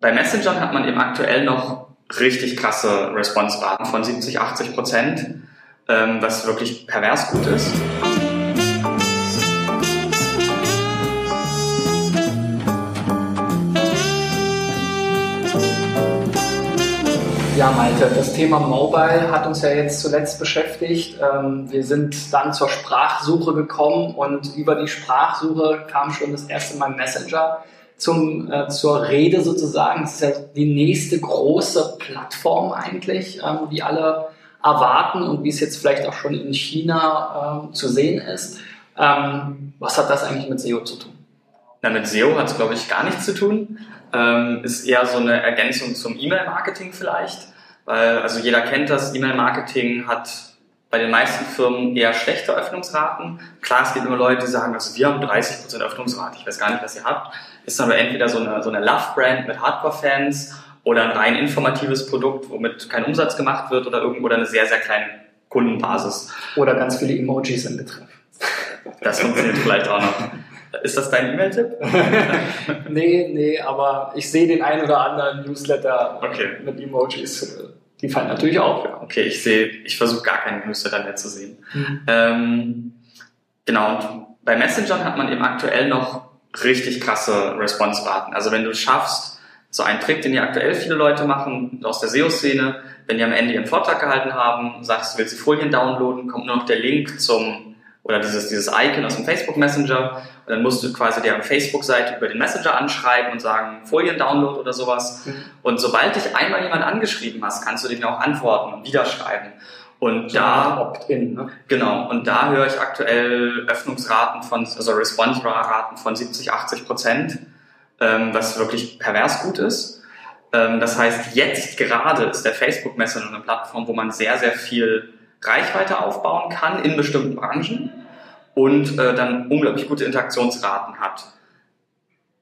Bei Messengern hat man eben aktuell noch richtig krasse Response-Raten von 70, 80 Prozent, ähm, was wirklich pervers gut ist. Ja, Malte, das Thema Mobile hat uns ja jetzt zuletzt beschäftigt. Ähm, wir sind dann zur Sprachsuche gekommen und über die Sprachsuche kam schon das erste Mal Messenger zum, äh, zur Rede sozusagen. Das ist ja die nächste große Plattform eigentlich, ähm, die alle erwarten und wie es jetzt vielleicht auch schon in China äh, zu sehen ist. Ähm, was hat das eigentlich mit SEO zu tun? Na, mit SEO hat es, glaube ich, gar nichts zu tun. Ähm, ist eher so eine Ergänzung zum E-Mail-Marketing vielleicht. Weil, also jeder kennt das, E-Mail-Marketing hat bei den meisten Firmen eher schlechte Öffnungsraten. Klar, es gibt immer Leute, die sagen, also wir haben 30% Öffnungsrate, ich weiß gar nicht, was ihr habt. Ist aber entweder so eine, so eine Love-Brand mit Hardcore-Fans oder ein rein informatives Produkt, womit kein Umsatz gemacht wird oder irgendwo oder eine sehr, sehr kleine Kundenbasis. Oder ganz viele Emojis im Betreff. Das funktioniert vielleicht auch noch. Ist das dein E-Mail-Tipp? nee, nee, aber ich sehe den einen oder anderen Newsletter okay. mit Emojis. Die fallen natürlich auf, ja. Okay, ich sehe, ich versuche gar keinen Newsletter mehr zu sehen. Mhm. Ähm, genau, und bei Messengern hat man eben aktuell noch richtig krasse Response-Raten. Also wenn du es schaffst, so ein Trick, den ja aktuell viele Leute machen aus der SEO-Szene, wenn die am Ende ihren Vortrag gehalten haben, sagst du, willst du Folien downloaden, kommt nur noch der Link zum oder dieses, dieses Icon aus dem Facebook Messenger. Und dann musst du quasi deren Facebook-Seite über den Messenger anschreiben und sagen, Folien-Download oder sowas. Mhm. Und sobald dich einmal jemand angeschrieben hast, kannst du den auch antworten und wieder schreiben. Und so da, Opt-in, ne? genau, und da höre ich aktuell Öffnungsraten von, also Response-Raten von 70, 80 Prozent, ähm, was wirklich pervers gut ist. Ähm, das heißt, jetzt gerade ist der Facebook Messenger eine Plattform, wo man sehr, sehr viel Reichweite aufbauen kann in bestimmten Branchen und äh, dann unglaublich gute Interaktionsraten hat.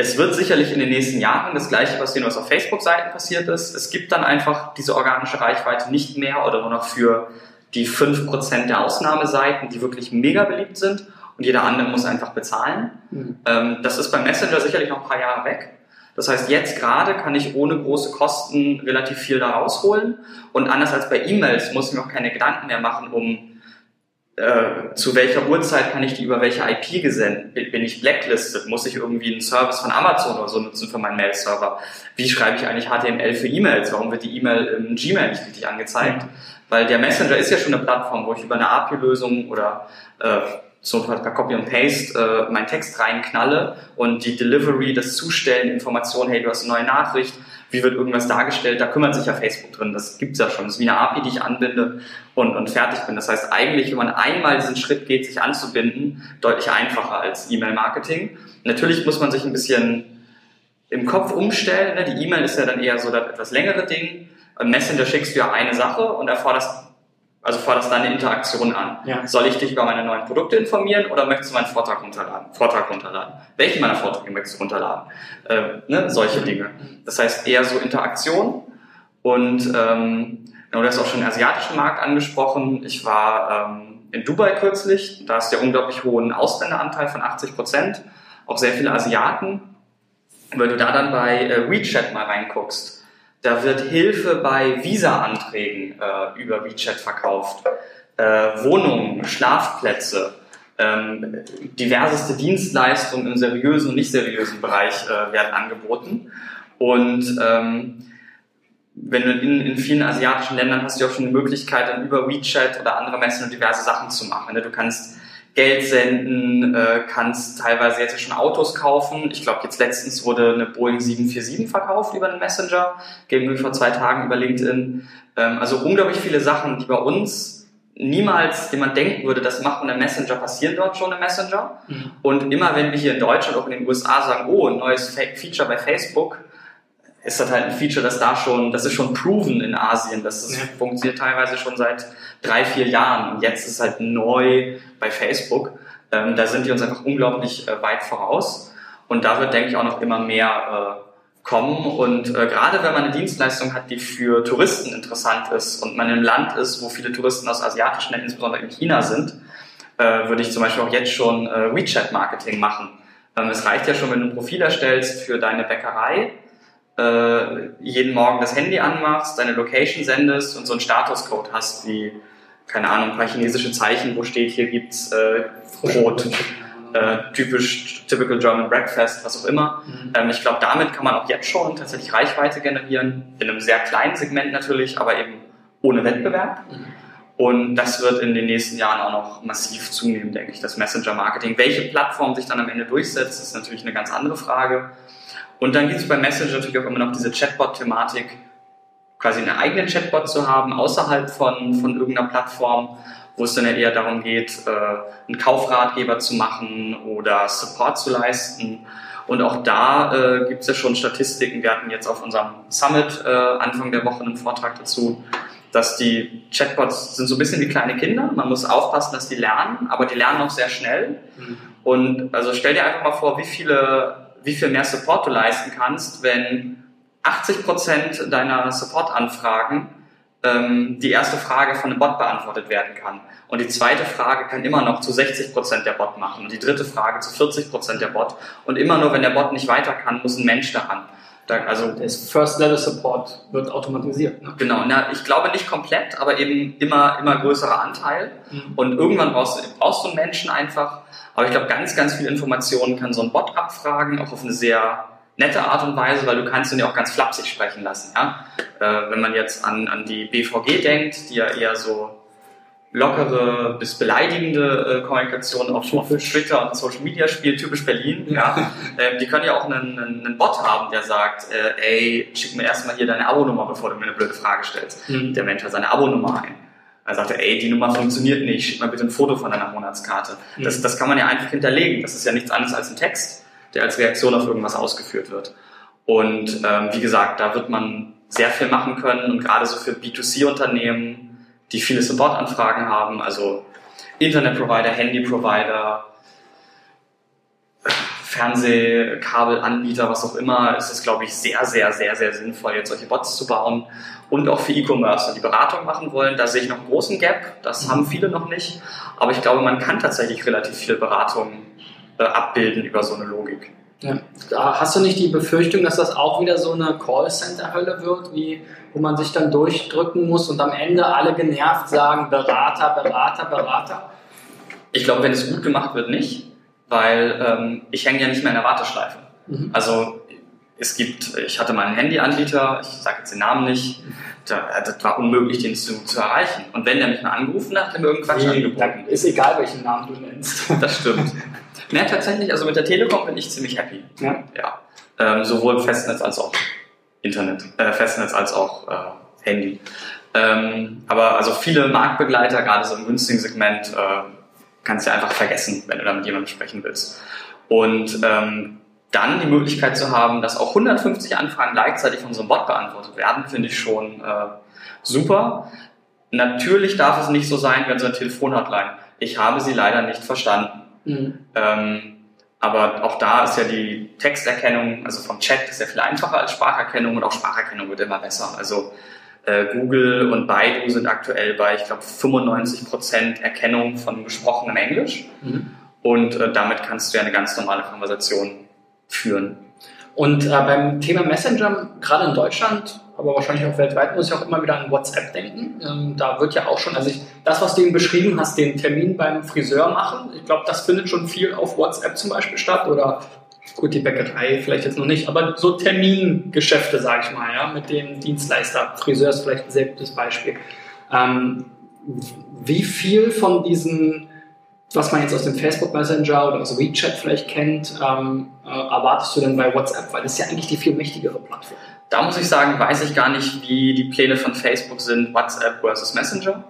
Es wird sicherlich in den nächsten Jahren das gleiche passieren, was auf Facebook-Seiten passiert ist. Es gibt dann einfach diese organische Reichweite nicht mehr oder nur noch für die 5% der Ausnahmeseiten, die wirklich mega beliebt sind und jeder andere muss einfach bezahlen. Mhm. Ähm, das ist beim Messenger sicherlich noch ein paar Jahre weg. Das heißt, jetzt gerade kann ich ohne große Kosten relativ viel da rausholen. Und anders als bei E-Mails muss ich mir auch keine Gedanken mehr machen, um äh, zu welcher Uhrzeit kann ich die über welche IP gesendet? Bin ich blacklisted? Muss ich irgendwie einen Service von Amazon oder so nutzen für meinen Mail-Server? Wie schreibe ich eigentlich HTML für E-Mails? Warum wird die E-Mail im Gmail nicht richtig angezeigt? Weil der Messenger ist ja schon eine Plattform, wo ich über eine API-Lösung oder äh, so per Copy und Paste äh, meinen Text reinknalle und die Delivery, das Zustellen, Informationen, hey, du hast eine neue Nachricht, wie wird irgendwas dargestellt, da kümmert sich ja Facebook drin, das gibt's ja schon. Das ist wie eine API, die ich anbinde und, und fertig bin. Das heißt eigentlich, wenn man einmal diesen Schritt geht, sich anzubinden, deutlich einfacher als E-Mail-Marketing. Natürlich muss man sich ein bisschen im Kopf umstellen. Ne? Die E-Mail ist ja dann eher so das etwas längere Ding. Messenger schickst du ja eine Sache und erforderst also forderst deine Interaktion an. Ja. Soll ich dich über meine neuen Produkte informieren oder möchtest du meinen Vortrag runterladen? Vortrag runterladen. Welche meiner Vorträge möchtest du runterladen? Äh, ne? Solche Dinge. Das heißt eher so Interaktion und ähm, du hast auch schon den asiatischen Markt angesprochen. Ich war ähm, in Dubai kürzlich. Da ist der unglaublich hohen Ausländeranteil von 80 Prozent. Auch sehr viele Asiaten. Wenn du da dann bei äh, WeChat mal reinguckst, da wird Hilfe bei Visa-Anträgen äh, über WeChat verkauft. Äh, Wohnungen, Schlafplätze, ähm, diverseste Dienstleistungen im seriösen und nicht seriösen Bereich äh, werden angeboten. Und ähm, wenn du in, in vielen asiatischen Ländern hast du auch schon die Möglichkeit, dann über WeChat oder andere Messen und diverse Sachen zu machen. Ne? Du kannst Geld senden, äh, kannst teilweise jetzt schon Autos kaufen. Ich glaube, jetzt letztens wurde eine Boeing 747 verkauft über einen Messenger, gegen wir vor zwei Tagen über LinkedIn. Ähm, also unglaublich viele Sachen, die bei uns niemals jemand denken würde, das macht ein Messenger, passieren dort schon im Messenger. Mhm. Und immer wenn wir hier in Deutschland, auch in den USA sagen, oh, ein neues Feature bei Facebook, ist das halt ein Feature, das da schon, das ist schon proven in Asien. Das ist, ja. funktioniert teilweise schon seit drei, vier Jahren. Und jetzt ist es halt neu bei Facebook. Ähm, da sind die uns einfach unglaublich äh, weit voraus. Und da wird, denke ich, auch noch immer mehr äh, kommen. Und äh, gerade wenn man eine Dienstleistung hat, die für Touristen interessant ist und man in einem Land ist, wo viele Touristen aus asiatischen Ländern, insbesondere in China sind, äh, würde ich zum Beispiel auch jetzt schon äh, WeChat-Marketing machen. Ähm, es reicht ja schon, wenn du ein Profil erstellst für deine Bäckerei äh, jeden Morgen das Handy anmachst, deine Location sendest und so einen Statuscode hast wie, keine Ahnung, ein paar chinesische Zeichen, wo steht, hier gibt's äh, Brot. Äh, typisch typical German Breakfast, was auch immer. Mhm. Ähm, ich glaube, damit kann man auch jetzt schon tatsächlich Reichweite generieren, in einem sehr kleinen Segment natürlich, aber eben ohne Wettbewerb. Mhm. Und das wird in den nächsten Jahren auch noch massiv zunehmen, denke ich, das Messenger-Marketing. Welche Plattform sich dann am Ende durchsetzt, ist natürlich eine ganz andere Frage. Und dann gibt es bei Messenger natürlich auch immer noch diese Chatbot-Thematik, quasi einen eigenen Chatbot zu haben, außerhalb von, von irgendeiner Plattform, wo es dann eher darum geht, äh, einen Kaufratgeber zu machen oder Support zu leisten. Und auch da äh, gibt es ja schon Statistiken. Wir hatten jetzt auf unserem Summit äh, Anfang der Woche einen Vortrag dazu, dass die Chatbots sind so ein bisschen wie kleine Kinder. Man muss aufpassen, dass die lernen, aber die lernen auch sehr schnell. Mhm. Und also stell dir einfach mal vor, wie viele, wie viel mehr Support du leisten kannst, wenn 80 Prozent deiner Support-Anfragen ähm, die erste Frage von einem Bot beantwortet werden kann. Und die zweite Frage kann immer noch zu 60 Prozent der Bot machen. Und die dritte Frage zu 40 Prozent der Bot. Und immer nur, wenn der Bot nicht weiter kann, muss ein Mensch daran. Da, also das First-Level-Support wird automatisiert. Ne? Genau, na, ich glaube nicht komplett, aber eben immer, immer größerer Anteil. Mhm. Und irgendwann brauchst du, brauchst du einen Menschen einfach. Aber ich glaube, ganz, ganz viele Informationen kann so ein Bot abfragen, auch auf eine sehr nette Art und Weise, weil du kannst ihn ja auch ganz flapsig sprechen lassen. Ja? Äh, wenn man jetzt an, an die BVG denkt, die ja eher so lockere bis beleidigende äh, Kommunikation auf, auf Twitter und Social Media spielt, typisch Berlin. Ja. ähm, die können ja auch einen, einen, Bot haben, der sagt, äh, ey, schick mir erstmal hier deine Abonummer, bevor du mir eine blöde Frage stellst. Mhm. Der Mensch hat seine Abonummer ein. Er sagte, ey, die Nummer funktioniert nicht, schick mal bitte ein Foto von deiner Monatskarte. Mhm. Das, das kann man ja einfach hinterlegen. Das ist ja nichts anderes als ein Text, der als Reaktion auf irgendwas ausgeführt wird. Und ähm, wie gesagt, da wird man sehr viel machen können und gerade so für B2C-Unternehmen die viele Supportanfragen haben, also Internetprovider, Handyprovider, Fernsehkabelanbieter, was auch immer, ist es, glaube ich, sehr, sehr, sehr, sehr sinnvoll, jetzt solche Bots zu bauen. Und auch für E-Commerce, die Beratung machen wollen, da sehe ich noch einen großen Gap. Das haben viele noch nicht. Aber ich glaube, man kann tatsächlich relativ viel Beratung abbilden über so eine Logik. Ja. Hast du nicht die Befürchtung, dass das auch wieder so eine Callcenter-Hölle wird, wie, wo man sich dann durchdrücken muss und am Ende alle genervt sagen, Berater, Berater, Berater? Ich glaube, wenn es gut gemacht wird, nicht, weil ähm, ich hänge ja nicht mehr in der Warteschleife. Mhm. Also es gibt, ich hatte mal einen Handyanbieter, ich sage jetzt den Namen nicht, da, das war unmöglich, den zu, zu erreichen. Und wenn der mich mal angerufen hat, hat er mir Quatsch angeboten. Ist egal, welchen Namen du nennst. Das stimmt. Ne, tatsächlich, also mit der Telekom bin ich ziemlich happy. Ja. ja. Ähm, sowohl Festnetz als auch Internet, äh, Festnetz als auch äh, Handy. Ähm, aber also viele Marktbegleiter, gerade so im günstigen Segment, äh, kannst du einfach vergessen, wenn du da mit jemandem sprechen willst. Und ähm, dann die Möglichkeit zu haben, dass auch 150 Anfragen gleichzeitig von so einem Bot beantwortet werden, finde ich schon äh, super. Natürlich darf es nicht so sein, wenn so eine Telefonhotline. Ich habe sie leider nicht verstanden. Mhm. Ähm, aber auch da ist ja die Texterkennung, also vom Chat ist ja viel einfacher als Spracherkennung und auch Spracherkennung wird immer besser. Also äh, Google und Baidu sind aktuell bei, ich glaube, 95% Erkennung von gesprochenem Englisch. Mhm. Und äh, damit kannst du ja eine ganz normale Konversation führen. Und äh, beim Thema Messenger, gerade in Deutschland, aber wahrscheinlich auch weltweit, muss ich auch immer wieder an WhatsApp denken. Ähm, da wird ja auch schon, also ich, das, was du eben beschrieben hast, den Termin beim Friseur machen, ich glaube, das findet schon viel auf WhatsApp zum Beispiel statt oder gut, die Bäckerei vielleicht jetzt noch nicht, aber so Termingeschäfte, sage ich mal, ja, mit dem Dienstleister. Friseur ist vielleicht ein sehr gutes Beispiel. Ähm, wie viel von diesen was man jetzt aus dem Facebook Messenger oder aus WeChat vielleicht kennt, ähm, äh, erwartest du denn bei WhatsApp? Weil das ist ja eigentlich die viel mächtigere Plattform. Da muss ich sagen, weiß ich gar nicht, wie die Pläne von Facebook sind, WhatsApp versus Messenger.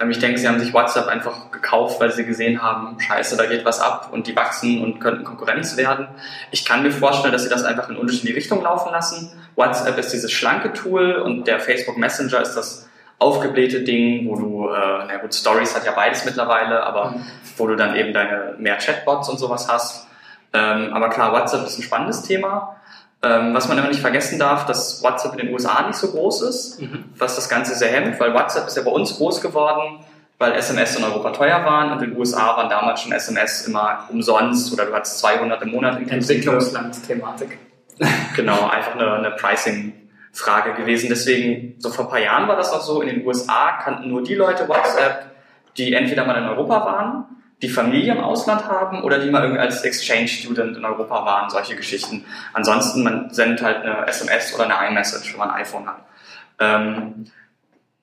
Ähm, ich denke, sie haben sich WhatsApp einfach gekauft, weil sie gesehen haben, scheiße, da geht was ab und die wachsen und könnten Konkurrenz werden. Ich kann mir vorstellen, dass sie das einfach in unterschiedliche Richtungen laufen lassen. WhatsApp ist dieses schlanke Tool und der Facebook Messenger ist das aufgeblähte Ding, wo du, äh, na gut, Stories hat ja beides mittlerweile, aber mhm. wo du dann eben deine mehr Chatbots und sowas hast. Ähm, aber klar, WhatsApp ist ein spannendes Thema. Ähm, was man immer nicht vergessen darf, dass WhatsApp in den USA nicht so groß ist, mhm. was das Ganze sehr hemmt, weil WhatsApp ist ja bei uns groß geworden, weil SMS in Europa teuer waren und in den USA waren damals schon SMS immer umsonst oder du hattest 200 im Monat. Entwicklungsland-Thematik. genau, einfach eine, eine Pricing-Frage gewesen. Deswegen, so vor ein paar Jahren war das auch so, in den USA kannten nur die Leute WhatsApp, die entweder mal in Europa waren, die Familie im Ausland haben oder die mal irgendwie als Exchange-Student in Europa waren, solche Geschichten. Ansonsten, man sendet halt eine SMS oder eine iMessage, wenn man ein iPhone hat. Ähm,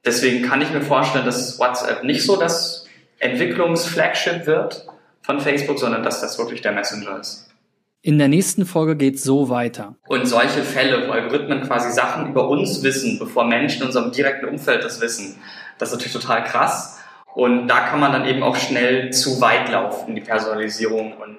deswegen kann ich mir vorstellen, dass WhatsApp nicht so das Entwicklungsflagship wird von Facebook, sondern dass das wirklich der Messenger ist. In der nächsten Folge geht so weiter. Und solche Fälle, wo Algorithmen quasi Sachen über uns wissen, bevor Menschen in unserem direkten Umfeld das wissen, das ist natürlich total krass. Und da kann man dann eben auch schnell zu weit laufen, die Personalisierung und